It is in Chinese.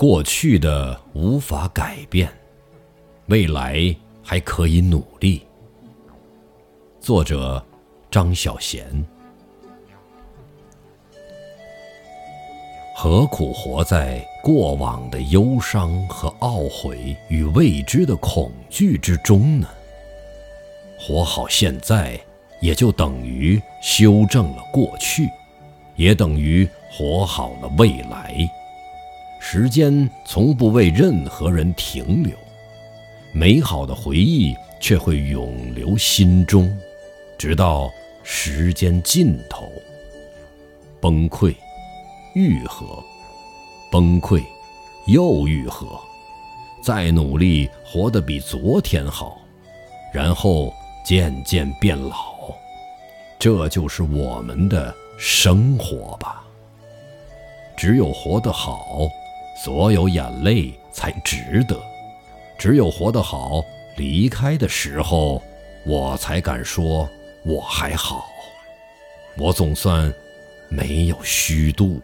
过去的无法改变，未来还可以努力。作者：张小娴。何苦活在过往的忧伤和懊悔与未知的恐惧之中呢？活好现在，也就等于修正了过去，也等于活好了未来。时间从不为任何人停留，美好的回忆却会永留心中，直到时间尽头。崩溃，愈合，崩溃，又愈合，再努力活得比昨天好，然后渐渐变老。这就是我们的生活吧。只有活得好。所有眼泪才值得，只有活得好，离开的时候，我才敢说我还好，我总算没有虚度。